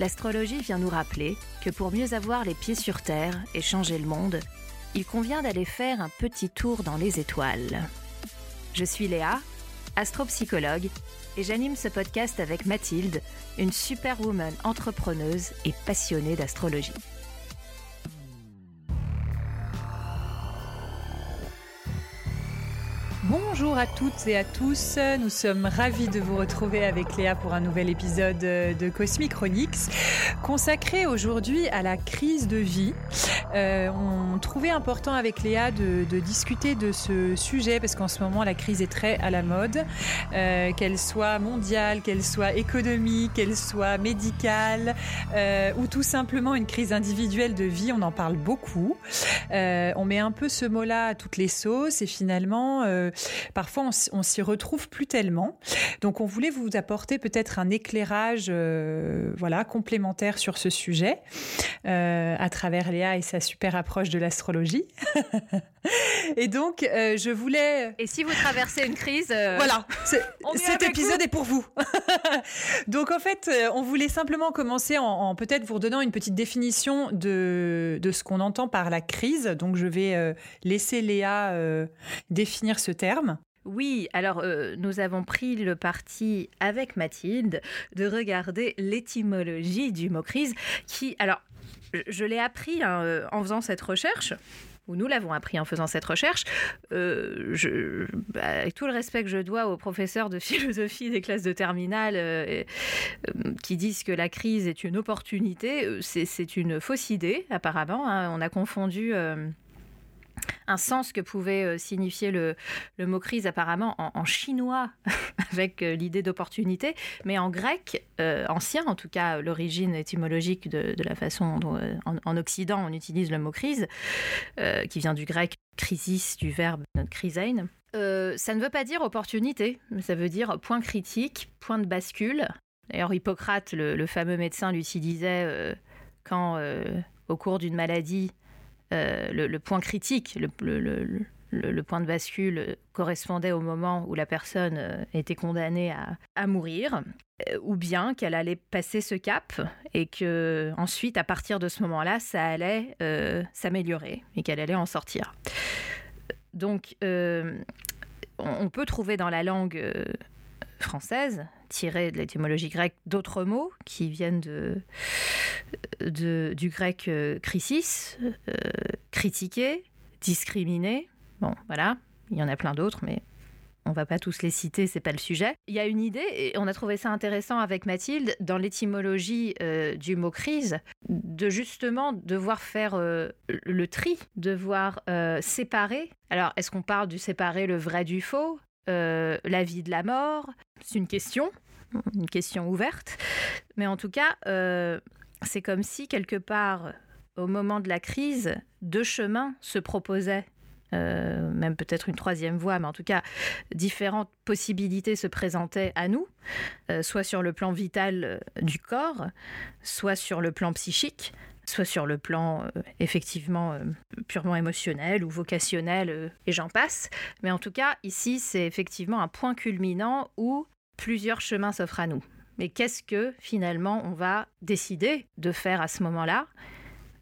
L'astrologie vient nous rappeler que pour mieux avoir les pieds sur Terre et changer le monde, il convient d'aller faire un petit tour dans les étoiles. Je suis Léa, astropsychologue, et j'anime ce podcast avec Mathilde, une superwoman entrepreneuse et passionnée d'astrologie. Bonjour à toutes et à tous, nous sommes ravis de vous retrouver avec Léa pour un nouvel épisode de Cosmic consacré aujourd'hui à la crise de vie. Euh, on trouvait important avec Léa de, discuter de ce sujet parce qu'en ce moment la crise est très à la mode, euh, qu'elle soit mondiale, qu'elle soit économique, qu'elle soit médicale euh, ou tout simplement une crise individuelle de vie, on en parle beaucoup. on met un peu ce mot-là à toutes les sauces et finalement parfois on, s'y retrouve plus tellement. Donc on voulait vous apporter peut-être un éclairage euh, voilà, complémentaire sur ce sujet euh, à travers Léa et sa super approche de l'astrologie. et donc euh, je voulais... Et si vous traversez une crise... Voilà, cet épisode est pour vous. donc en fait, on voulait simplement commencer en, peut-être vous redonnant une petite définition de, de ce qu'on entend par la crise. Donc je vais laisser Léa définir ce terme. Oui, alors euh, nous avons pris le parti avec Mathilde de regarder l'étymologie du mot crise qui, alors, je l'ai appris hein, euh, en faisant cette recherche ou nous l'avons appris en faisant cette recherche, euh, je, bah, avec tout le respect que je dois aux professeurs de philosophie des classes de terminale qui disent que la crise est une opportunité, c'est une fausse idée apparemment. Hein. On a confondu un sens que pouvait euh, signifier le, mot crise apparemment en, chinois avec euh, l'idée d'opportunité, mais en grec euh, ancien, en tout cas l'origine étymologique de, la façon dont en, Occident on utilise le mot crise, qui vient du grec crisis, du verbe krisein. ça ne veut pas dire opportunité, ça veut dire point critique, point de bascule. D'ailleurs, Hippocrate, le, fameux médecin, l'utilisait quand, au cours d'une maladie, euh, le, point critique, le, point de bascule correspondait au moment où la personne euh, était condamnée à, mourir, euh, ou bien qu'elle allait passer ce cap et que ensuite, à partir de ce moment-là, ça allait s'améliorer et qu'elle allait en sortir. Donc, on, peut trouver dans la langue française tiré de l'étymologie grecque d'autres mots qui viennent de, du grec euh, crisis, euh, critiquer, discriminer. Bon, voilà, il y en a plein d'autres, mais on va pas tous les citer, c'est pas le sujet. Il y a une idée, et on a trouvé ça intéressant avec Mathilde, dans l'étymologie euh, du mot crise, de justement devoir faire le tri, devoir séparer. Alors, est-ce qu'on parle du séparer le vrai du faux la vie de la mort? C'est une question, une question ouverte. Mais en tout cas, c'est comme si quelque part, au moment de la crise, deux chemins se proposaient. Euh, même peut-être une troisième voie, mais en tout cas, différentes possibilités se présentaient à nous, soit sur le plan vital du corps, soit sur le plan psychique, soit sur le plan euh, effectivement euh, purement émotionnel ou vocationnel, euh, et j'en passe. Mais en tout cas, ici, c'est effectivement un point culminant où plusieurs chemins s'offrent à nous. Mais qu'est-ce que finalement on va décider de faire à ce moment-là?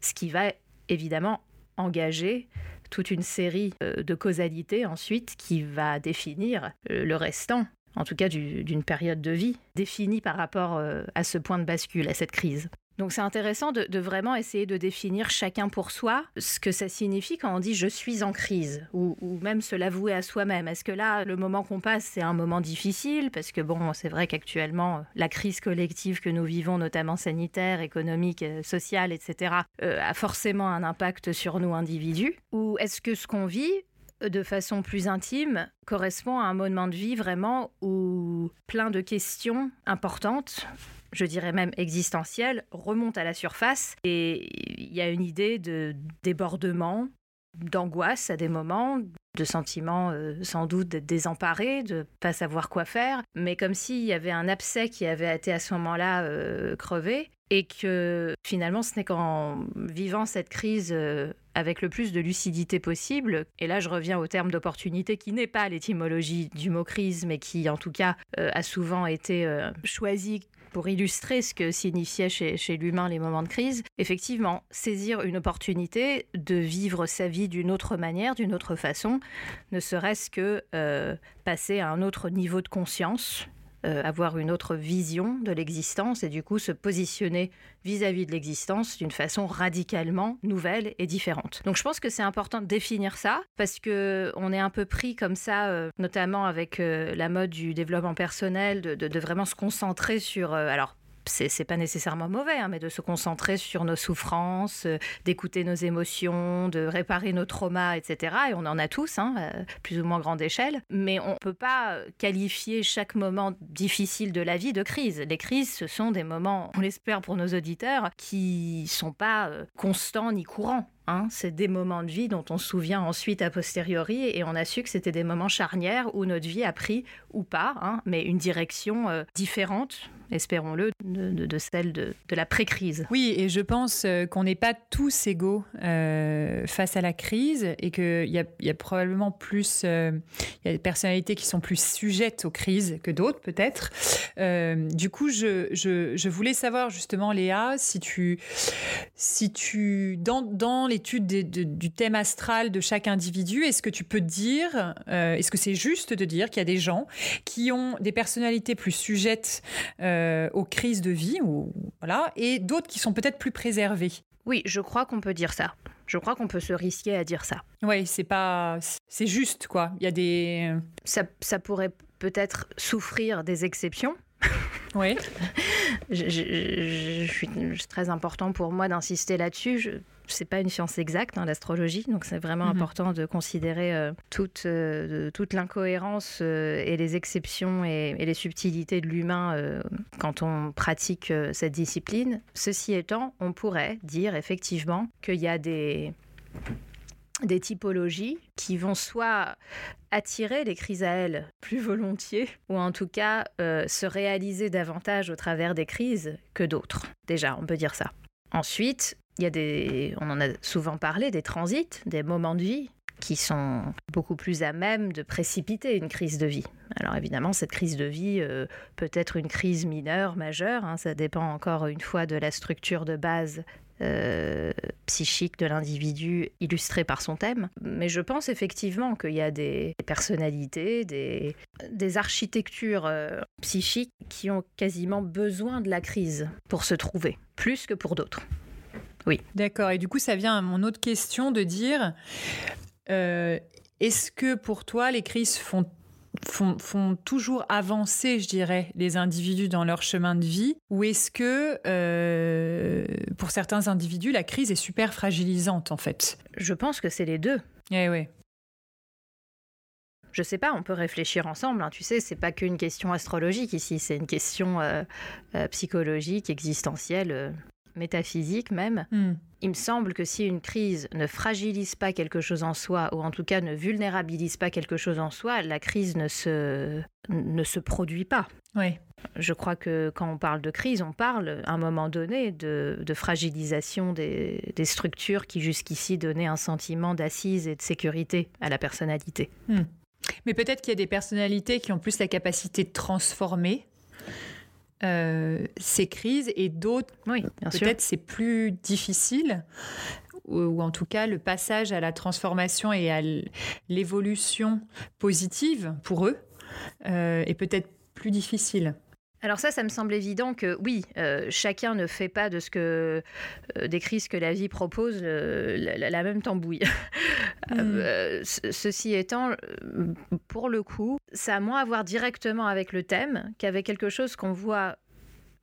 Ce qui va évidemment engager toute une série de causalités ensuite qui va définir le restant en tout cas d'une période de vie, définie par rapport à ce point de bascule, à cette crise. Donc c'est intéressant de, vraiment essayer de définir chacun pour soi ce que ça signifie quand on dit je suis en crise ou, même se l'avouer à soi-même. Est-ce que là, le moment qu'on passe, c'est un moment difficile? Parce que bon, c'est vrai qu'actuellement, la crise collective que nous vivons, notamment sanitaire, économique, euh, sociale, etc., euh, a forcément un impact sur nous individus. Ou est-ce que ce qu'on vit, de façon plus intime correspond à un moment de vie vraiment où plein de questions importantes je dirais même existentielle, remonte à la surface. Et il y a une idée de débordement, d'angoisse à des moments, de sentiments euh, sans doute d'être désemparé, de pas savoir quoi faire, mais comme s'il y avait un abcès qui avait été à ce moment-là euh, crevé et que finalement ce n'est qu'en vivant cette crise euh, avec le plus de lucidité possible, et là je reviens au terme d'opportunité qui n'est pas l'étymologie du mot crise, mais qui en tout cas a souvent été choisi pour illustrer ce que signifiait chez, chez l'humain les moments de crise, effectivement, saisir une opportunité de vivre sa vie d'une autre manière, d'une autre façon, ne serait-ce que euh, passer à un autre niveau de conscience, euh, avoir une autre vision de l'existence et du coup se positionner vis-à-vis de l'existence d'une façon radicalement nouvelle et différente. Donc je pense que c'est important de définir ça parce que on est un peu pris comme ça, euh, notamment avec euh, la mode du développement personnel, de, de vraiment se concentrer sur alors c'est pas nécessairement mauvais, hein, mais de se concentrer sur nos souffrances, euh, d'écouter nos émotions, de réparer nos traumas, etc. Et on en a tous, hein, euh, plus ou moins grande échelle. Mais on ne peut pas qualifier chaque moment difficile de la vie de crise. Les crises, ce sont des moments, on l'espère pour nos auditeurs, qui sont pas euh, constants ni courants. Hein. c'est des moments de vie dont on se souvient ensuite a posteriori et on a su que c'était des moments charnières où notre vie a pris ou pas, hein, mais une direction différente espérons-le, de, celle de, la pré-crise. Oui, et je pense euh, qu'on n'est pas tous égaux euh, face à la crise et qu'il y, a, probablement plus, euh, il y a des personnalités qui sont plus sujettes aux crises que d'autres peut-être. du coup, je, voulais savoir justement, Léa, si tu, si tu dans, l'étude du thème astral de chaque individu, est-ce que tu peux dire, est-ce que c'est juste de dire qu'il y a des gens qui ont des personnalités plus sujettes aux crises de vie, ou, voilà, et d'autres qui sont peut-être plus préservés. Oui, je crois qu'on peut dire ça. Je crois qu'on peut se risquer à dire ça. Oui, c'est pas, c'est juste quoi. Il y a des. Ça, ça pourrait peut-être souffrir des exceptions. Oui. je, je, suis très important pour moi d'insister là-dessus c'est pas une science exacte, hein, l'astrologie, donc c'est vraiment mhm. important de considérer euh, toute, euh, toute l'incohérence euh, et les exceptions et, les subtilités de l'humain quand on pratique cette discipline. Ceci étant, on pourrait dire effectivement qu'il y a des des typologies qui vont soit attirer les crises à elles plus volontiers, ou en tout cas se réaliser davantage au travers des crises que d'autres. Déjà, on peut dire ça. Ensuite, il y a des, on en a souvent parlé, des transits, des moments de vie qui sont beaucoup plus à même de précipiter une crise de vie. Alors évidemment, cette crise de vie euh, peut être une crise mineure, majeure, hein, ça dépend encore une fois de la structure de base euh, psychique de l'individu illustrée par son thème. Mais je pense effectivement qu'il y a des personnalités, des, architectures euh, psychiques qui ont quasiment besoin de la crise pour se trouver, plus que pour d'autres. Oui. D'accord. Et du coup, ça vient à mon autre question de dire euh, est-ce que pour toi, les crises font Font, toujours avancer, je dirais, les individus dans leur chemin de vie? Ou est-ce que, euh, pour certains individus, la crise est super fragilisante, en fait? Je pense que c'est les deux. Eh oui. Je sais pas, on peut réfléchir ensemble. Hein. Tu sais, c'est pas qu'une question astrologique ici, c'est une question euh, psychologique, existentielle métaphysique même, hmm. il me semble que si une crise ne fragilise pas quelque chose en soi, ou en tout cas ne vulnérabilise pas quelque chose en soi, la crise ne se, ne se produit pas. Oui. Je crois que quand on parle de crise, on parle à un moment donné de, fragilisation des, structures qui jusqu'ici donnaient un sentiment d'assise et de sécurité à la personnalité. Hmm. Mais peut-être qu'il y a des personnalités qui ont plus la capacité de transformer euh, ces crises et d'autres, oui, peut-être c'est plus difficile ou, en tout cas le passage à la transformation et à l'évolution positive pour eux euh, est peut-être plus difficile. Alors ça, ça me semble évident que oui, euh, chacun ne fait pas de ce que des crises que la vie propose la, même tambouille. Mm. ceci étant, pour le coup, ça a moins à voir directement avec le thème qu'avec quelque chose qu'on voit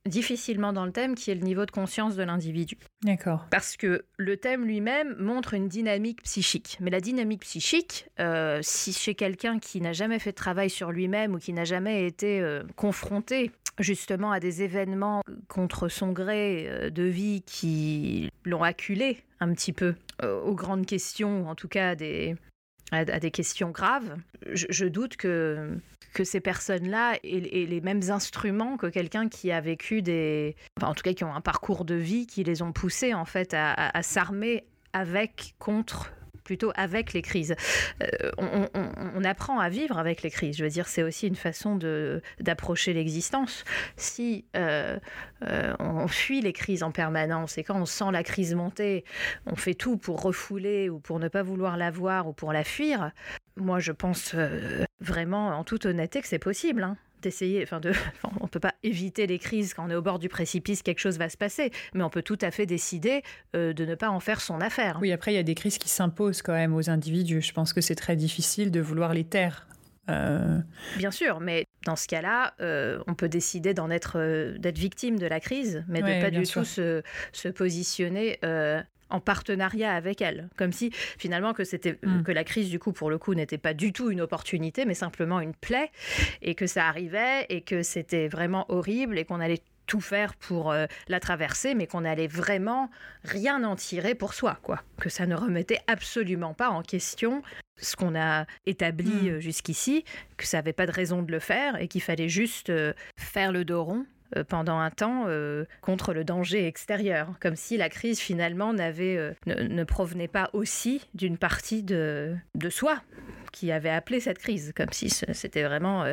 difficilement dans le thème qui est le niveau de conscience de l'individu. D'accord. Parce que le thème lui-même montre une dynamique psychique. Mais la dynamique psychique, euh, si chez quelqu'un qui n'a jamais fait de travail sur lui-même ou qui n'a jamais été euh, confronté justement à des événements contre son gré euh, de vie qui l'ont acculé un petit peu aux grandes questions, en tout cas des, à, des questions graves, je, doute que, que ces personnes-là aient, les mêmes instruments que quelqu'un qui a vécu des... en tout cas, qui ont un parcours de vie qui les ont poussés, en fait, à, à s'armer avec, contre plutôt avec les crises. Euh, on, apprend à vivre avec les crises. Je veux dire, c'est aussi une façon d'approcher l'existence. Si euh, euh, on fuit les crises en permanence et quand on sent la crise monter, on fait tout pour refouler ou pour ne pas vouloir la voir ou pour la fuir, moi je pense vraiment en toute honnêteté que c'est possible. Hein essayer, enfin, de, on peut pas éviter les crises quand on est au bord du précipice, quelque chose va se passer, mais on peut tout à fait décider euh, de ne pas en faire son affaire. Oui, après il y a des crises qui s'imposent quand même aux individus. Je pense que c'est très difficile de vouloir les taire. Euh. Bien sûr, mais dans ce cas-là, euh, on peut décider d'en être, d'être victime de la crise, mais de ne pas du tout se, se positionner en partenariat avec elle, comme si finalement que c'était mm. que la crise du coup pour le coup n'était pas du tout une opportunité, mais simplement une plaie, et que ça arrivait et que c'était vraiment horrible et qu'on allait tout faire pour euh, la traverser, mais qu'on allait vraiment rien en tirer pour soi, quoi. Que ça ne remettait absolument pas en question ce qu'on a établi mm. euh, jusqu'ici, que ça n'avait pas de raison de le faire et qu'il fallait juste euh, faire le dos rond pendant un temps euh, contre le danger extérieur, comme si la crise finalement n'avait, euh, ne, provenait pas aussi d'une partie de, de soi qui avait appelé cette crise, comme si c'était vraiment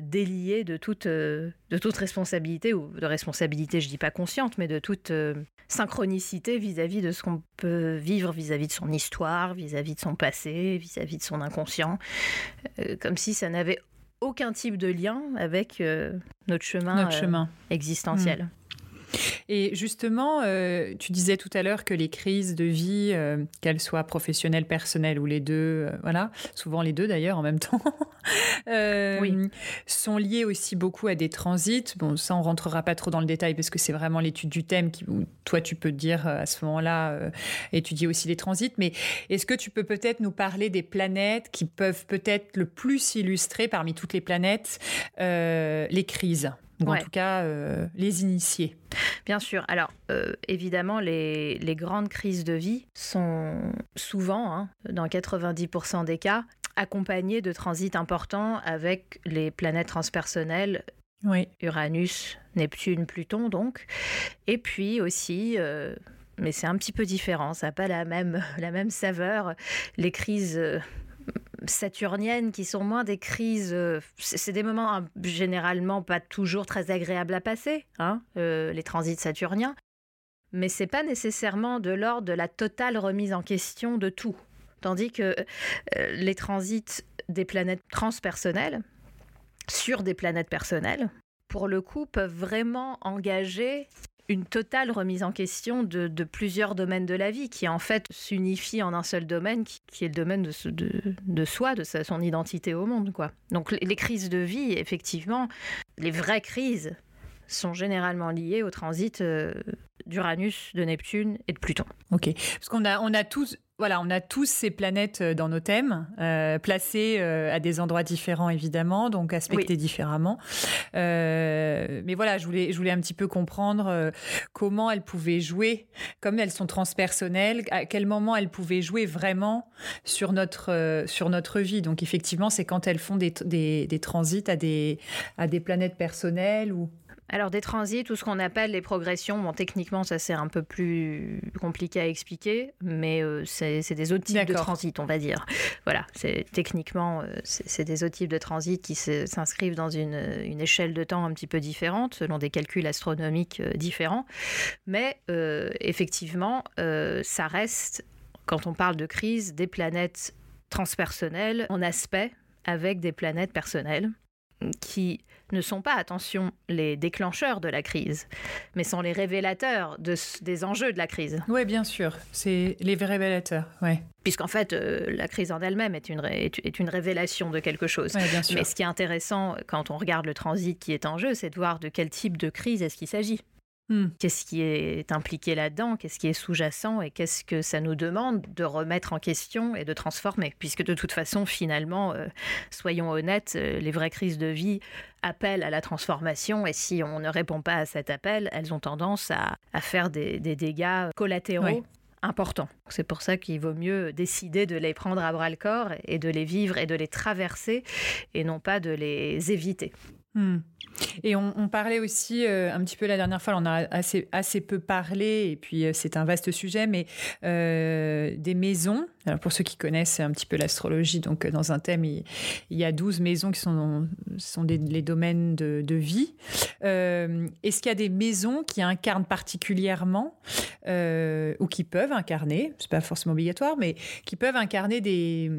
délié de toute, de toute responsabilité, ou de responsabilité, je dis pas consciente, mais de toute synchronicité vis-à-vis de ce qu'on peut vivre vis-à-vis de son histoire, vis-à-vis de son passé, vis-à-vis de son inconscient, comme si ça n'avait aucun type de lien avec euh, notre chemin, notre chemin. Euh, existentiel. Hmm. Et justement, euh, tu disais tout à l'heure que les crises de vie, euh, qu'elles soient professionnelles, personnelles ou les deux, euh, voilà, souvent les deux d'ailleurs en même temps, sont liées aussi beaucoup à des transits. Bon, ça, on rentrera pas trop dans le détail parce que c'est vraiment l'étude du thème qui, où toi, tu peux dire à ce moment-là, étudier aussi les transits. Mais est-ce que tu peux peut-être nous parler des planètes qui peuvent peut-être le plus illustrer parmi toutes les planètes les crises? Ou en tout cas euh, les initier. Bien sûr. Alors, euh, évidemment, les, grandes crises de vie sont souvent, hein, dans 90% des cas, accompagnées de transits importants avec les planètes transpersonnelles. Uranus, Neptune, Pluton, donc. Et puis aussi, euh, mais c'est un petit peu différent, ça n'a pas la même, la même saveur, les crises saturniennes qui sont moins des crises. Euh, c'est des moments hein, généralement pas toujours très agréables à passer, hein, euh, les transits saturniens. Mais c'est pas nécessairement de l'ordre de la totale remise en question de tout. Tandis que euh, les transits des planètes transpersonnelles sur des planètes personnelles, pour le coup, peuvent vraiment engager une totale remise en question de, plusieurs domaines de la vie qui en fait s'unifient en un seul domaine qui, est le domaine de, soi, de son identité au monde. Quoi. Donc les crises de vie, effectivement, les vraies crises sont généralement liées au transit euh, d'Uranus, de Neptune et de Pluton. Ok, parce qu'on a, on a tous voilà, on a tous ces planètes euh, dans nos thèmes, euh, placées euh, à des endroits différents évidemment, donc aspectées différemment. mais voilà, je voulais, je voulais un petit peu comprendre comment elles pouvaient jouer, comme elles sont transpersonnelles, à quel moment elles pouvaient jouer vraiment sur notre, sur notre vie. Donc effectivement, c'est quand elles font des, des, des transits à des, à des planètes personnelles ou alors des transits, tout ce qu'on appelle les progressions, bon techniquement ça c'est un peu plus compliqué à expliquer, mais euh, c'est des autres types de transits on va dire. Voilà, c'est techniquement euh, c'est des autres types de transits qui s'inscrivent dans une, échelle de temps un petit peu différente, selon des calculs astronomiques euh, différents, mais effectivement ça reste, quand on parle de crise, des planètes transpersonnelles en aspect avec des planètes personnelles qui ne sont pas, attention, les déclencheurs de la crise, mais sont les révélateurs de, des enjeux de la crise. Oui, bien sûr, c'est les révélateurs, ouais. Puisqu'en fait, euh, la crise en elle-même est une, est une révélation de quelque chose. bien sûr. Mais ce qui est intéressant quand on regarde le transit qui est en jeu, c'est de voir de quel type de crise est-ce qu'il s'agit. Hmm. Qu'est-ce qui est impliqué là-dedans? Qu'est-ce qui est sous-jacent? Et qu'est-ce que ça nous demande de remettre en question et de transformer? Puisque de toute façon, finalement, euh, soyons honnêtes, euh, les vraies crises de vie appellent à la transformation. Et si on ne répond pas à cet appel, elles ont tendance à, faire des, dégâts collatéraux. importants. C'est pour ça qu'il vaut mieux décider de les prendre à bras le corps et de les vivre et de les traverser et non pas de les éviter. Hmm. Et on, parlait aussi euh, un petit peu la dernière fois, on a assez, assez peu parlé, et puis euh, c'est un vaste sujet, mais euh, des maisons. Alors pour ceux qui connaissent un petit peu l'astrologie, donc dans un thème, il, y a 12 maisons qui sont, sont des, les domaines de, de vie. Est-ce qu'il y a des maisons qui incarnent particulièrement, ou qui peuvent incarner, c'est pas forcément obligatoire, mais qui peuvent incarner des,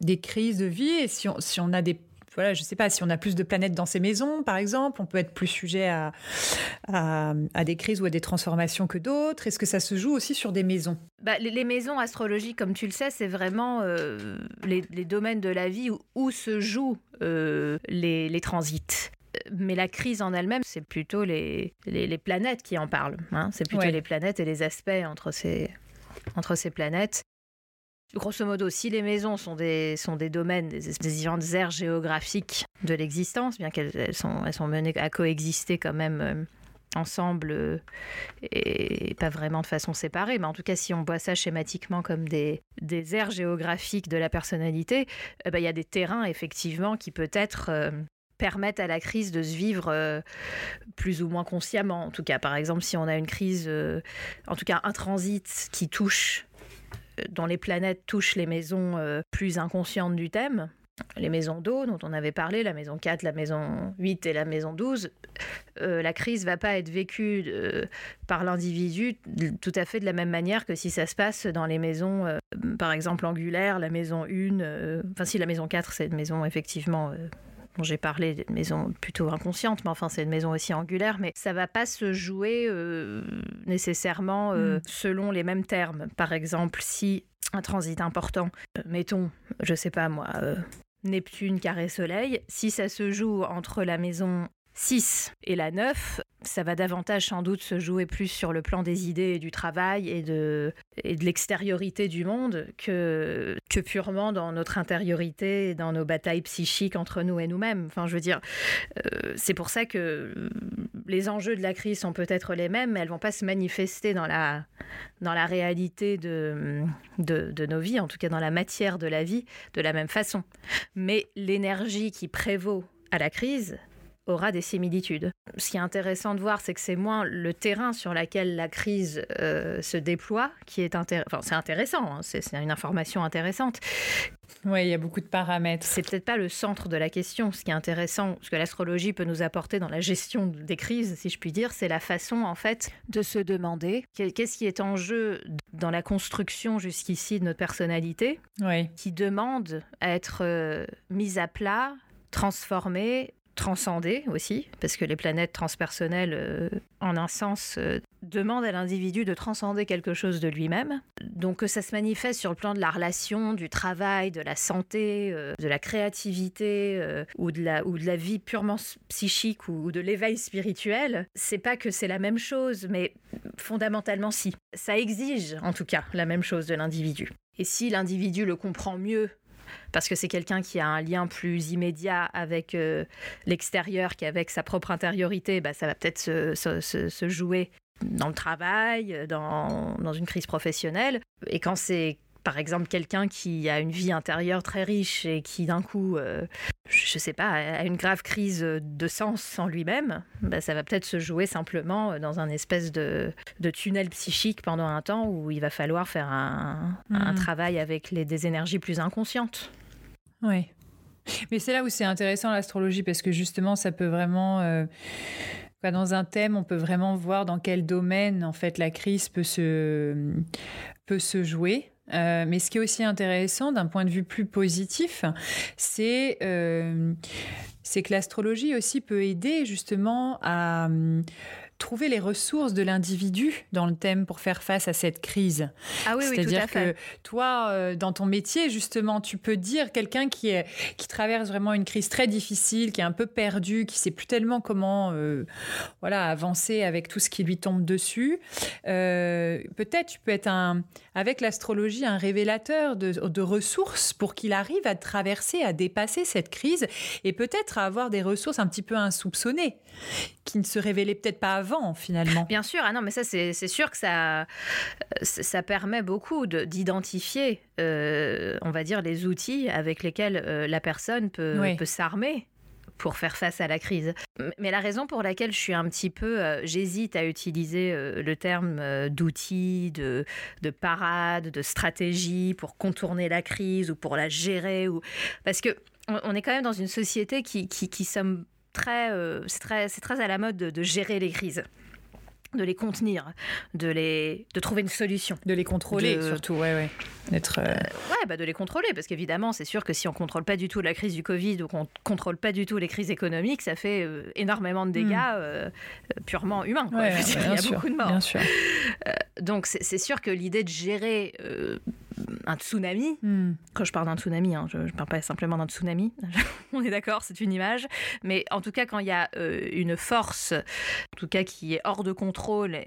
des crises de vie, et si on, si on a des voilà, je ne sais pas, si on a plus de planètes dans ces maisons, par exemple, on peut être plus sujet à, à, des crises ou à des transformations que d'autres. Est-ce que ça se joue aussi sur des maisons? Bah, les, maisons astrologiques, comme tu le sais, c'est vraiment euh, les, domaines de la vie où, se jouent euh, les, transits mais la crise en elle-même, c'est plutôt les, les, planètes qui en parlent. Hein. C'est plutôt les planètes et les aspects entre ces, entre ces planètes. Grosso modo, si les maisons sont des, sont des domaines, des, différentes aires géographiques de l'existence, bien qu'elles sont, elles sont menées à coexister quand même euh, ensemble euh, et pas vraiment de façon séparée, mais en tout cas, si on voit ça schématiquement comme des, des aires géographiques de la personnalité, eh ben, il y a des terrains effectivement qui peut-être euh, permettent à la crise de se vivre plus ou moins consciemment. En tout cas, par exemple, si on a une crise, en tout cas un transit qui touche dont les planètes touchent les maisons euh, plus inconscientes du thème, les maisons d'eau dont on avait parlé, la maison 4, la maison 8 et la maison 12, euh, la crise va pas être vécue euh, par l'individu tout à fait de la même manière que si ça se passe dans les maisons, par exemple angulaires, la maison 1, enfin si la maison 4 c'est une maison effectivement j'ai parlé d'une maison plutôt inconsciente, mais enfin c'est une maison aussi angulaire, mais ça va pas se jouer euh, nécessairement euh, mm. selon les mêmes termes. Par exemple, si un transit important, euh, mettons, je sais pas moi, Neptune carré Soleil, si ça se joue entre la maison 6 et la 9, ça va davantage sans doute se jouer plus sur le plan des idées et du travail et de, l'extériorité du monde que, purement dans notre intériorité et dans nos batailles psychiques entre nous et nous-mêmes. Enfin, je veux dire, euh, c'est pour ça que les enjeux de la crise sont peut-être les mêmes, mais elles vont pas se manifester dans la, dans la réalité de, de nos vies, en tout cas dans la matière de la vie, de la même façon. Mais l'énergie qui prévaut à la crise, aura des similitudes. Ce qui est intéressant de voir, c'est que c'est moins le terrain sur lequel la crise euh, se déploie qui est intéressant. Enfin, c'est intéressant, hein, c'est une information intéressante. Oui, il y a beaucoup de paramètres. C'est peut-être pas le centre de la question. Ce qui est intéressant, ce que l'astrologie peut nous apporter dans la gestion des crises, si je puis dire, c'est la façon en fait de se demander qu'est-ce qui est en jeu dans la construction jusqu'ici de notre personnalité, qui demande à être euh, mise à plat, transformée, transcender aussi, parce que les planètes transpersonnelles, euh, en un sens, euh, demandent à l'individu de transcender quelque chose de lui-même. Donc que ça se manifeste sur le plan de la relation, du travail, de la santé, euh, de la créativité ou, de la, ou de la vie purement psychique ou, de l'éveil spirituel, c'est pas que c'est la même chose, mais fondamentalement si. Ça exige en tout cas la même chose de l'individu. Et si l'individu le comprend mieux parce que c'est quelqu'un qui a un lien plus immédiat avec euh, l'extérieur qu'avec sa propre intériorité, bah, ça va peut-être se, jouer dans le travail, dans, dans une crise professionnelle. Et quand c'est par exemple quelqu'un qui a une vie intérieure très riche et qui d'un coup, euh, je ne sais pas, a une grave crise de sens en lui-même, bah, ça va peut-être se jouer simplement dans un espèce de, tunnel psychique pendant un temps où il va falloir faire un, mmh. travail avec les, des énergies plus inconscientes. Oui. Mais c'est là où c'est intéressant l'astrologie parce que justement, ça peut vraiment. Euh, dans un thème, on peut vraiment voir dans quel domaine en fait la crise peut se, peut se jouer. Mais ce qui est aussi intéressant d'un point de vue plus positif, c'est c'est que l'astrologie aussi peut aider justement à trouver les ressources de l'individu dans le thème pour faire face à cette crise. Ah oui, oui, C'est-à-dire que toi, euh, dans ton métier, justement, tu peux dire quelqu'un qui, est, qui traverse vraiment une crise très difficile, qui est un peu perdu, qui sait plus tellement comment euh, voilà, avancer avec tout ce qui lui tombe dessus. Euh, peut-être tu peux être, un, avec l'astrologie, un révélateur de, de ressources pour qu'il arrive à traverser, à dépasser cette crise et peut-être à avoir des ressources un petit peu insoupçonnées qui ne se révélaient peut-être pas avant finalement. Bien sûr, ah non, mais ça c'est sûr que ça, ça permet beaucoup d'identifier, euh, on va dire, les outils avec lesquels euh, la personne peut, peut s'armer pour faire face à la crise. Mais la raison pour laquelle je suis un petit peu, euh, j'hésite à utiliser le terme d'outils, de, de parade, de stratégie pour contourner la crise ou pour la gérer, ou parce que on est quand même dans une société qui, qui, qui sommes très, euh, c'est très, à la mode de, gérer les crises de les contenir, de les, de trouver une solution, de les contrôler surtout, ouais, ouais, d'être, euh, euh, ouais, bah de les contrôler parce qu'évidemment, c'est sûr que si on contrôle pas du tout la crise du Covid ou qu'on contrôle pas du tout les crises économiques, ça fait énormément de dégâts hmm. purement humains. il y a beaucoup de morts. Bien sûr. donc c'est sûr que l'idée de gérer un tsunami. Hmm. Quand je parle d'un tsunami, hein, je ne parle pas simplement d'un tsunami. On est d'accord, c'est une image. Mais en tout cas, quand il y a euh, une force, en tout cas qui est hors de contrôle,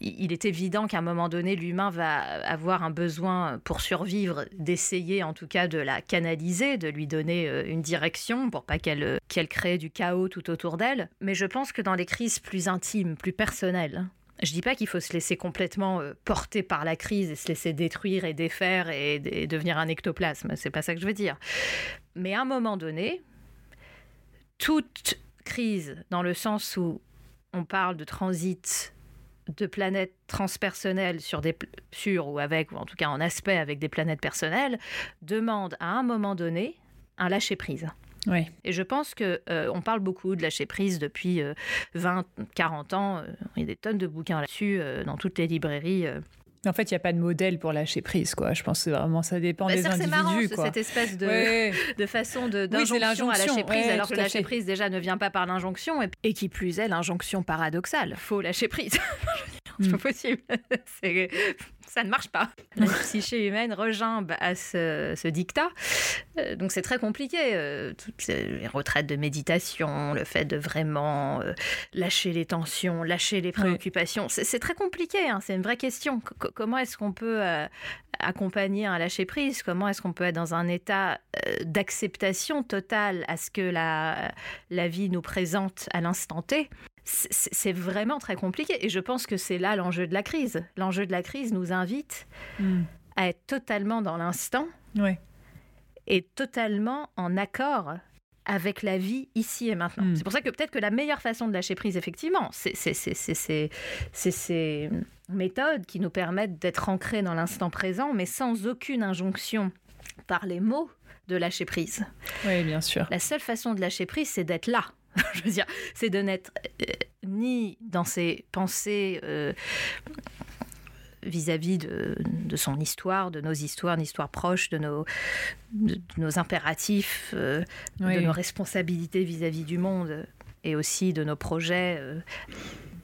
il est évident qu'à un moment donné, l'humain va avoir un besoin pour survivre d'essayer, en tout cas, de la canaliser, de lui donner euh, une direction pour pas qu'elle qu'elle crée du chaos tout autour d'elle. Mais je pense que dans les crises plus intimes, plus personnelles, je dis pas qu'il faut se laisser complètement euh, porter par la crise et se laisser détruire et défaire et, devenir un ectoplasme. C'est pas ça que je veux dire. Mais à un moment donné, toute crise, dans le sens où on parle de transit de planètes transpersonnelles sur des sur ou avec ou en tout cas en aspect avec des planètes personnelles demande à un moment donné un lâcher prise. Et je pense que euh, on parle beaucoup de lâcher prise depuis 20, euh, 40 ans. Euh, il y a des tonnes de bouquins là-dessus dans toutes les librairies. En fait, il n'y a pas de modèle pour lâcher prise, quoi. Je pense que vraiment ça dépend bah, des individus. C'est marrant, cette espèce de, de façon d'injonction à lâcher prise, alors que lâcher prise déjà ne vient pas par l'injonction, et, qui plus est l'injonction paradoxale. Faut lâcher prise. c'est pas mm. possible. ça ne marche pas. La psyché humaine regimbe à ce, dictat. Euh, donc c'est très compliqué. Euh, toutes les retraites de méditation, le fait de vraiment euh, lâcher les tensions, lâcher les préoccupations, c'est très compliqué. Hein. c'est une vraie question. comment est-ce qu'on peut accompagner un lâcher prise? Comment est-ce qu'on peut être dans un état d'acceptation totale à ce que la, la vie nous présente à l'instant T? C'est vraiment très compliqué. Et je pense que c'est là l'enjeu de la crise. L'enjeu de la crise nous invite hmm. à être totalement dans l'instant et totalement en accord avec la vie ici et maintenant. Hmm. C'est pour ça que peut-être que la meilleure façon de lâcher prise, effectivement, c'est ces méthodes qui nous permettent d'être ancrés dans l'instant présent, mais sans aucune injonction par les mots de lâcher prise. Oui, bien sûr. La seule façon de lâcher prise, c'est d'être là je veux dire, c'est de n'être euh, ni dans ses pensées euh, vis-à-vis de, son histoire, de nos histoires, une histoire proche, de nos, nos impératifs, euh, de nos responsabilités vis-à-vis du monde et aussi de nos projets.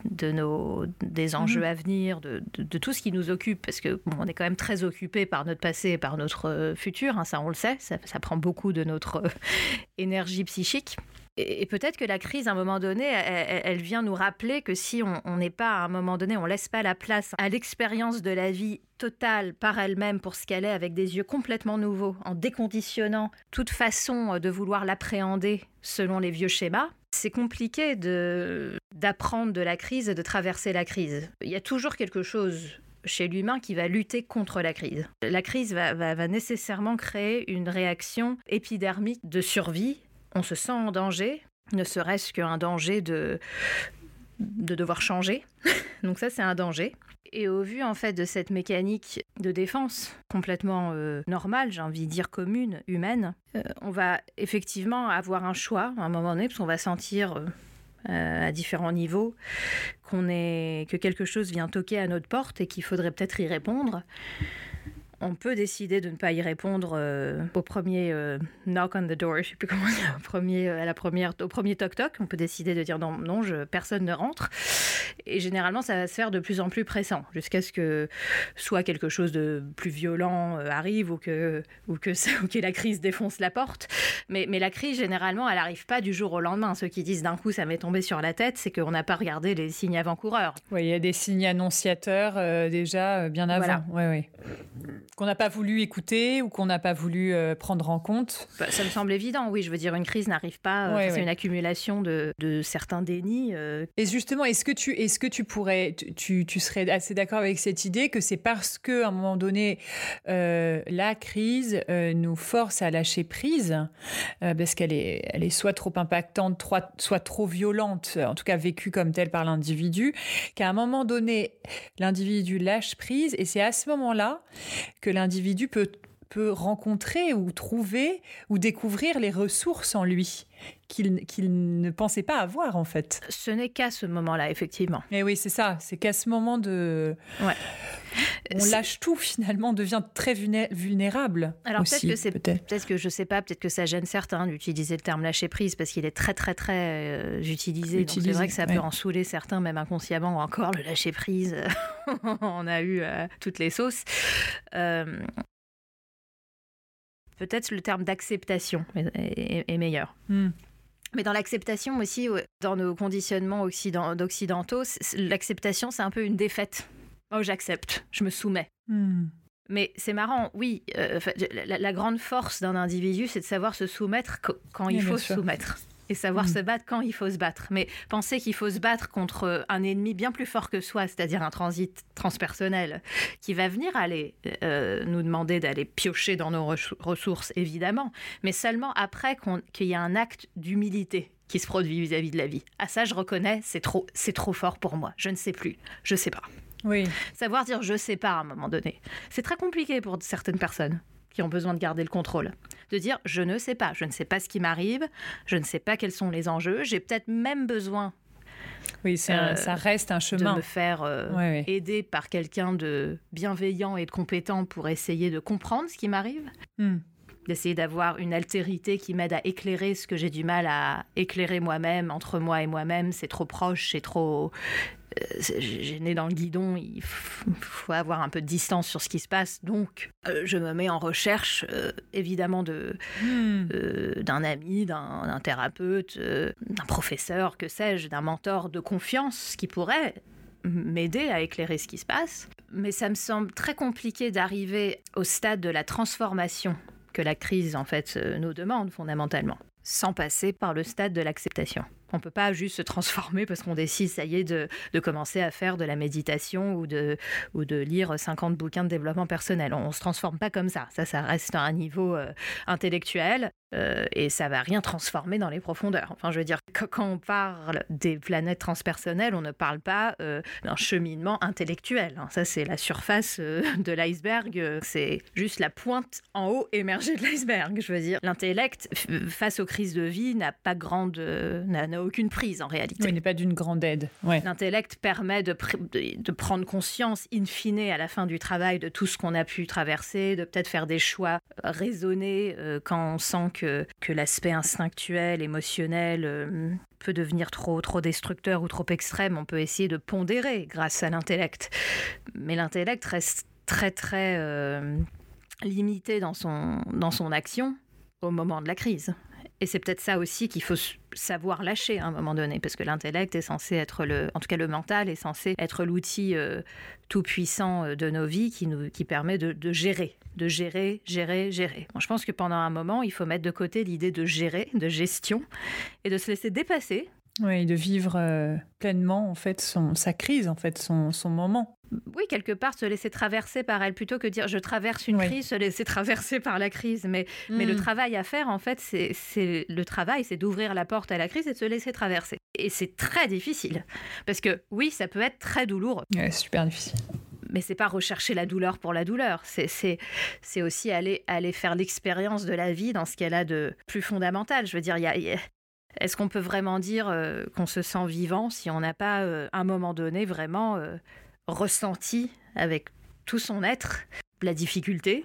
de nos des enjeux mhm. à venir, de, tout ce qui nous occupe, parce que on est quand même très occupé par notre passé et par notre futur, hein, ça on le sait, ça, ça prend beaucoup de notre énergie psychique. Et, peut-être que la crise, à un moment donné, elle, vient nous rappeler que si on n'est pas, à un moment donné, on laisse pas la place à l'expérience de la vie totale par elle-même pour ce qu'elle est, avec des yeux complètement nouveaux, en déconditionnant toute façon de vouloir l'appréhender selon les vieux schémas, c'est compliqué de d'apprendre de la crise et de traverser la crise. Il y a toujours quelque chose chez l'humain qui va lutter contre la crise. La crise va, va, nécessairement créer une réaction épidermique de survie on se sent en danger, ne serait-ce qu'un danger de, de devoir changer. Donc ça, c'est un danger. Et au vu en fait de cette mécanique de défense complètement euh, normale, j'ai envie de dire commune, humaine, euh, on va effectivement avoir un choix à un moment donné, parce qu'on va sentir euh, à différents niveaux qu'on est que quelque chose vient toquer à notre porte et qu'il faudrait peut-être y répondre on peut décider de ne pas y répondre euh, au premier euh, knock on the door, je sais plus comment dire, au premier, euh, à la première, au premier toc toc. On peut décider de dire non, non, personne ne rentre. Et généralement, ça va se faire de plus en plus pressant, jusqu'à ce que soit quelque chose de plus violent arrive ou que, ou que, ou que la crise défonce la porte. Mais, mais la crise, généralement, elle n'arrive pas du jour au lendemain. Ceux qui disent d'un coup, ça m'est tombé sur la tête, c'est qu'on n'a pas regardé les signes avant-coureurs. Oui, il y a des signes annonciateurs déjà bien avant. Voilà. Ouais, qu'on n'a pas voulu écouter ou qu'on n'a pas voulu euh, prendre en compte bah, Ça me semble évident, oui. Je veux dire, une crise n'arrive pas. Euh, c'est une accumulation de, certains dénis. Euh. Et justement, est-ce que tu, est-ce que tu pourrais, tu, serais assez d'accord avec cette idée que c'est parce que à un moment donné, la crise nous force à lâcher prise parce qu'elle est, elle est soit trop impactante, soit trop violente, en tout cas vécue comme telle par l'individu, qu'à un moment donné, l'individu lâche prise et c'est à ce moment-là que l'individu peut, peut rencontrer ou trouver ou découvrir les ressources en lui qu'il ne pensait pas avoir en fait. Ce n'est qu'à ce moment-là, effectivement. Et eh oui, c'est ça, c'est qu'à ce moment de... Ouais. On lâche tout finalement, on devient très vulnérable. Alors peut-être que c'est peut-être que je sais pas, peut-être que ça gêne certains d'utiliser le terme lâcher prise parce qu'il est très très très euh, utilisé. C'est vrai que ça peut en saouler certains même inconsciemment ou encore le lâcher prise. on a eu euh, toutes les sauces. Euh, peut-être le terme d'acceptation est, meilleur. Hmm. Mais dans l'acceptation aussi, dans nos conditionnements occidentaux, l'acceptation, c'est un peu une défaite. Oh, j'accepte, je me soumets. Hmm. Mais c'est marrant, oui, euh, la, grande force d'un individu, c'est de savoir se soumettre quand il faut se soumettre et savoir mm. se battre quand il faut se battre. Mais penser qu'il faut se battre contre un ennemi bien plus fort que soi, c'est-à-dire un transit transpersonnel, qui va venir aller euh, nous demander d'aller piocher dans nos ressources, évidemment, mais seulement après qu'il y a un acte d'humilité qui se produit vis-à-vis de la vie. À ça, je reconnais, c'est trop, c'est trop fort pour moi. Je ne sais plus, je sais pas. Oui. Savoir dire je sais pas à un moment donné, c'est très compliqué pour certaines personnes qui ont besoin de garder le contrôle. De dire je ne sais pas, je ne sais pas ce qui m'arrive, je ne sais pas quels sont les enjeux, j'ai peut-être même besoin. Oui, ça, euh, reste un chemin. De me faire euh, aider par quelqu'un de bienveillant et de compétent pour essayer de comprendre ce qui m'arrive. Hmm. D'essayer d'avoir une altérité qui m'aide à éclairer ce que j'ai du mal à éclairer moi-même, entre moi et moi-même. C'est trop proche, c'est trop, j'ai né dans le guidon, il faut avoir un peu de distance sur ce qui se passe. Donc, euh, je me mets en recherche, euh, évidemment, de, hmm. euh, d'un ami, d'un, thérapeute, d'un professeur, que sais-je, d'un mentor de confiance qui pourrait m'aider à éclairer ce qui se passe. Mais ça me semble très compliqué d'arriver au stade de la transformation que la crise, en fait, nous demande fondamentalement, sans passer par le stade de l'acceptation. On ne peut pas juste se transformer parce qu'on décide, ça y est, de, commencer à faire de la méditation ou de, ou de lire 50 bouquins de développement personnel. On ne se transforme pas comme ça. Ça, ça reste un niveau euh, intellectuel. Euh, et ça va rien transformer dans les profondeurs. Enfin, je veux dire, quand on parle des planètes transpersonnelles, on ne parle pas euh, d'un cheminement intellectuel. Hein. Ça, c'est la surface euh, de l'iceberg. C'est juste la pointe en haut émergée de l'iceberg. Je veux dire, l'intellect, face aux crises de vie, n'a pas grande, n'a aucune prise en réalité. Oui, il n'est pas d'une grande aide. Ouais. L'intellect permet de, de, de, prendre conscience, in fine, à la fin du travail, de tout ce qu'on a pu traverser, de peut-être faire des choix raisonnés quand on sent que, l'aspect instinctuel, émotionnel euh, peut devenir trop, trop destructeur ou trop extrême. On peut essayer de pondérer grâce à l'intellect. Mais l'intellect reste très très euh, limité dans son, dans son action au moment de la crise. Et c'est peut-être ça aussi qu'il faut savoir lâcher à un moment donné, parce que l'intellect est censé être le, en tout cas le mental est censé être l'outil euh, tout puissant euh, de nos vies qui nous, qui permet de, gérer, de gérer, gérer, gérer. je pense que pendant un moment, il faut mettre de côté l'idée de gérer, de gestion, et de se laisser dépasser oui, de vivre euh, pleinement en fait son, sa crise, en fait son, son, moment. Oui, quelque part se laisser traverser par elle plutôt que dire je traverse une crise, se laisser traverser par la crise. Mais, mais le mm. travail à faire en fait, c'est le travail, c'est d'ouvrir la porte à la crise et de se laisser traverser. Et c'est très difficile parce que oui, ça peut être très douloureux. c'est super difficile mais c'est pas rechercher la douleur pour la douleur. C'est aussi aller, aller faire l'expérience de la vie dans ce qu'elle a de plus fondamental. Je veux dire, il y a, est-ce qu'on peut vraiment dire euh, qu'on se sent vivant si on n'a pas, euh, à un moment donné, vraiment euh, ressenti avec tout son être la difficulté,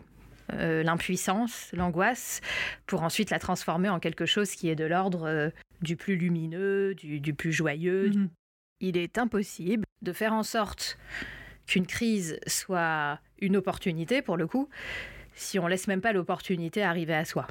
l'impuissance, l'angoisse, pour ensuite la transformer en quelque chose qui est de l'ordre du plus lumineux, du, plus joyeux? Mhm. Il est impossible de faire en sorte qu'une crise soit une opportunité, pour le coup, si on laisse même pas l'opportunité arriver à soi.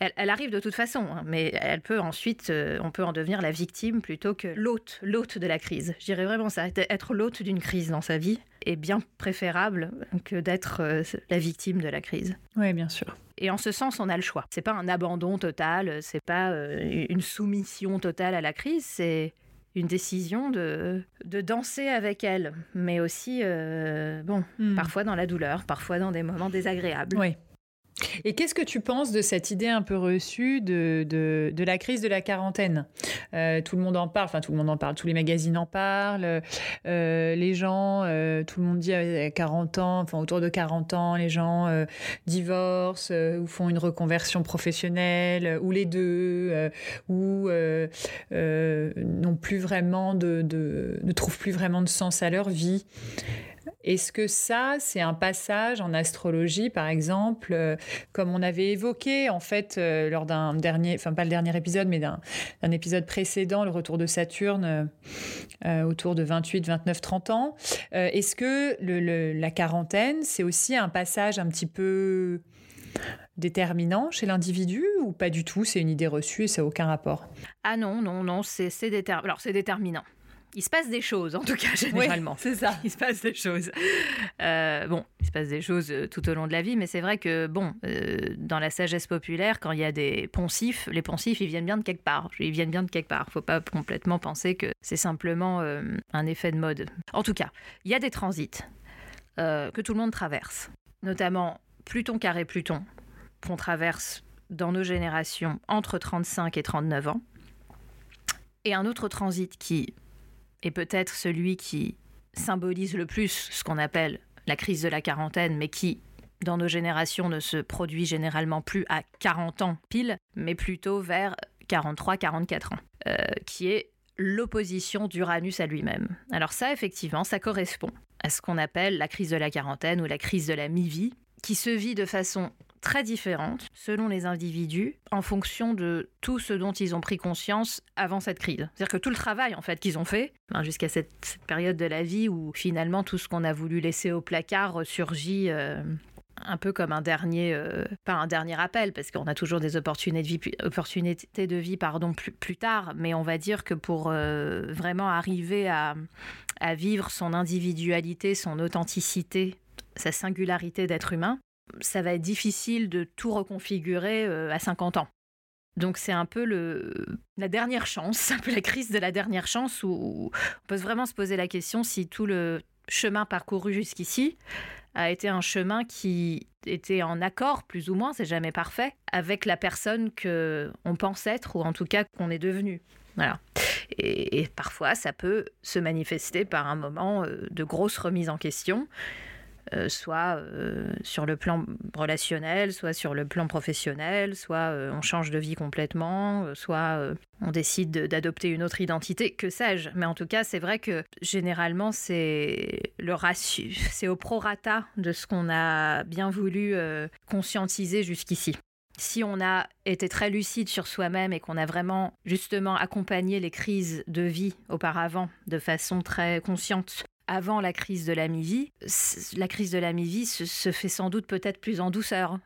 Elle, arrive de toute façon, hein, mais elle peut ensuite, euh, on peut en devenir la victime plutôt que l'hôte, l'hôte de la crise. Je dirais vraiment ça, être l'hôte d'une crise dans sa vie est bien préférable que d'être euh, la victime de la crise. Oui, bien sûr. Et en ce sens, on a le choix. C'est pas un abandon total, c'est pas euh, une soumission totale à la crise, c'est une décision de, de danser avec elle, mais aussi, bon, hmm. parfois dans la douleur, parfois dans des moments désagréables. Oui. Et qu'est-ce que tu penses de cette idée un peu reçue de, de, la crise de la quarantaine? Euh, Tout le monde en parle, enfin tout le monde en parle, tous les magazines en parlent, euh, les gens, euh, tout le monde dit à 40 ans, enfin autour de 40 ans, les gens divorcent ou font une reconversion professionnelle, ou les deux, ou n'ont plus vraiment de, de, ne trouvent plus vraiment de sens à leur vie. Est-ce que ça, c'est un passage en astrologie, par exemple, euh, comme on avait évoqué en fait euh, lors d'un dernier, enfin pas le dernier épisode, mais d'un épisode précédent, le retour de Saturne euh, autour de 28, 29, 30 ans. Est-ce que la quarantaine, c'est aussi un passage un petit peu déterminant chez l'individu ou pas du tout? C'est une idée reçue et ça n'a aucun rapport? Ah non, non, non, c'est c'est déterminant il se passe des choses, en tout cas, généralement. c'est ça. Il se passe des choses. Euh, bon, il se passe des choses euh, tout au long de la vie, mais c'est vrai que, bon, euh, dans la sagesse populaire, quand il y a des poncifs, les poncifs, ils viennent bien de quelque part. Ils viennent bien de quelque part. Faut pas complètement penser que c'est simplement un effet de mode. En tout cas, il y a des transits que tout le monde traverse, notamment Pluton carré Pluton, qu'on traverse dans nos générations entre 35 et 39 ans. Et un autre transit qui et peut-être celui qui symbolise le plus ce qu'on appelle la crise de la quarantaine, mais qui, dans nos générations, ne se produit généralement plus à 40 ans pile, mais plutôt vers 43-44 ans, euh, qui est l'opposition d'Uranus à lui-même. Alors ça, effectivement, ça correspond à ce qu'on appelle la crise de la quarantaine ou la crise de la mi-vie, qui se vit de façon très différentes selon les individus en fonction de tout ce dont ils ont pris conscience avant cette crise. C'est-à-dire que tout le travail en fait qu'ils ont fait ben, jusqu'à cette, période de la vie où finalement tout ce qu'on a voulu laisser au placard ressurgit euh, un peu comme un dernier, euh, pas un dernier appel, parce qu'on a toujours des opportunités de vie, opportunités de vie pardon, plus, plus tard, mais on va dire que pour euh, vraiment arriver à, à vivre son individualité, son authenticité, sa singularité d'être humain, ça va être difficile de tout reconfigurer euh, à 50 ans. Donc c'est un peu le, la dernière chance, un peu la crise de la dernière chance où on peut vraiment se poser la question si tout le chemin parcouru jusqu'ici a été un chemin qui était en accord, plus ou moins, c'est jamais parfait, avec la personne que on pense être ou en tout cas qu'on est devenu. Et, parfois, ça peut se manifester par un moment euh, de grosse remise en question euh, soit euh, sur le plan relationnel, soit sur le plan professionnel, soit euh, on change de vie complètement, soit on décide d'adopter une autre identité, que sais-je. Mais en tout cas, c'est vrai que généralement, c'est le ratio, c'est au prorata de ce qu'on a bien voulu conscientiser jusqu'ici si on a été très lucide sur soi-même et qu'on a vraiment justement accompagné les crises de vie auparavant de façon très consciente avant la crise de la mi-vie, la crise de la mi-vie se, fait sans doute peut-être plus en douceur.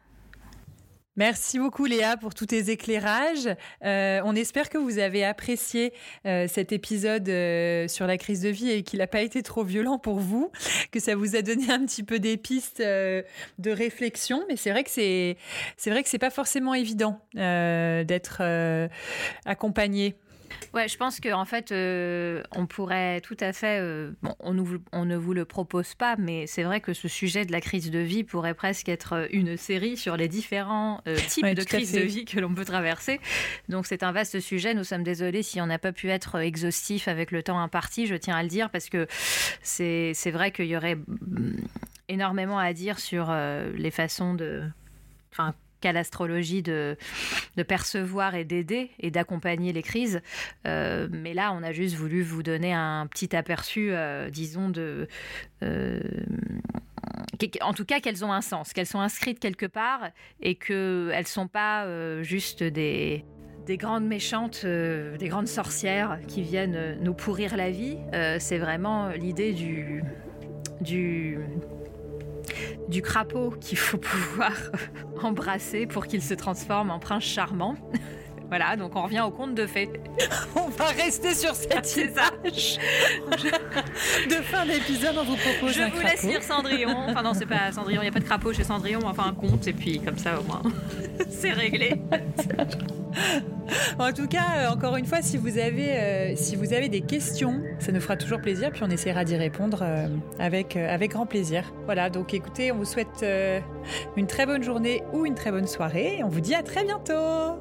Merci beaucoup Léa pour tous tes éclairages. Euh, on espère que vous avez apprécié euh, cet épisode euh, sur la crise de vie et qu'il n'a pas été trop violent pour vous, que ça vous a donné un petit peu des pistes de réflexion. Mais c'est vrai que c'est c'est vrai que c'est pas forcément évident d'être accompagné Ouais, je pense qu'en en fait, euh, on pourrait tout à fait. Euh, bon, on, on, ne vous le propose pas, mais c'est vrai que ce sujet de la crise de vie pourrait presque être une série sur les différents euh, types de crises de vie que l'on peut traverser. Donc, c'est un vaste sujet. Nous sommes désolés si on n'a pas pu être exhaustif avec le temps imparti, je tiens à le dire, parce que c'est vrai qu'il y aurait mm, énormément à dire sur les façons de. Enfin, qu'à l'astrologie de, percevoir et d'aider et d'accompagner les crises. Euh, mais là, on a juste voulu vous donner un petit aperçu, euh, disons, de, euh, en tout cas qu'elles ont un sens, qu'elles sont inscrites quelque part et qu'elles ne sont pas juste des, des grandes méchantes, des grandes sorcières qui viennent nous pourrir la vie. c'est vraiment l'idée du, du crapaud qu'il faut pouvoir embrasser pour qu'il se transforme en prince charmant. Voilà, donc on revient au conte de fées. on va rester sur cette image de fin d'épisode. On vous propose Je vous laisse lire Cendrillon. Enfin non, c'est pas Cendrillon. Il n'y a pas de crapaud chez Cendrillon. Enfin un conte et puis comme ça au moins c'est réglé. en tout cas, euh, encore une fois, si vous avez, euh, si vous avez des questions, ça nous fera toujours plaisir, puis on essaiera d'y répondre euh, avec, avec grand plaisir. Voilà, donc écoutez, on vous souhaite une très bonne journée ou une très bonne soirée, et on vous dit à très bientôt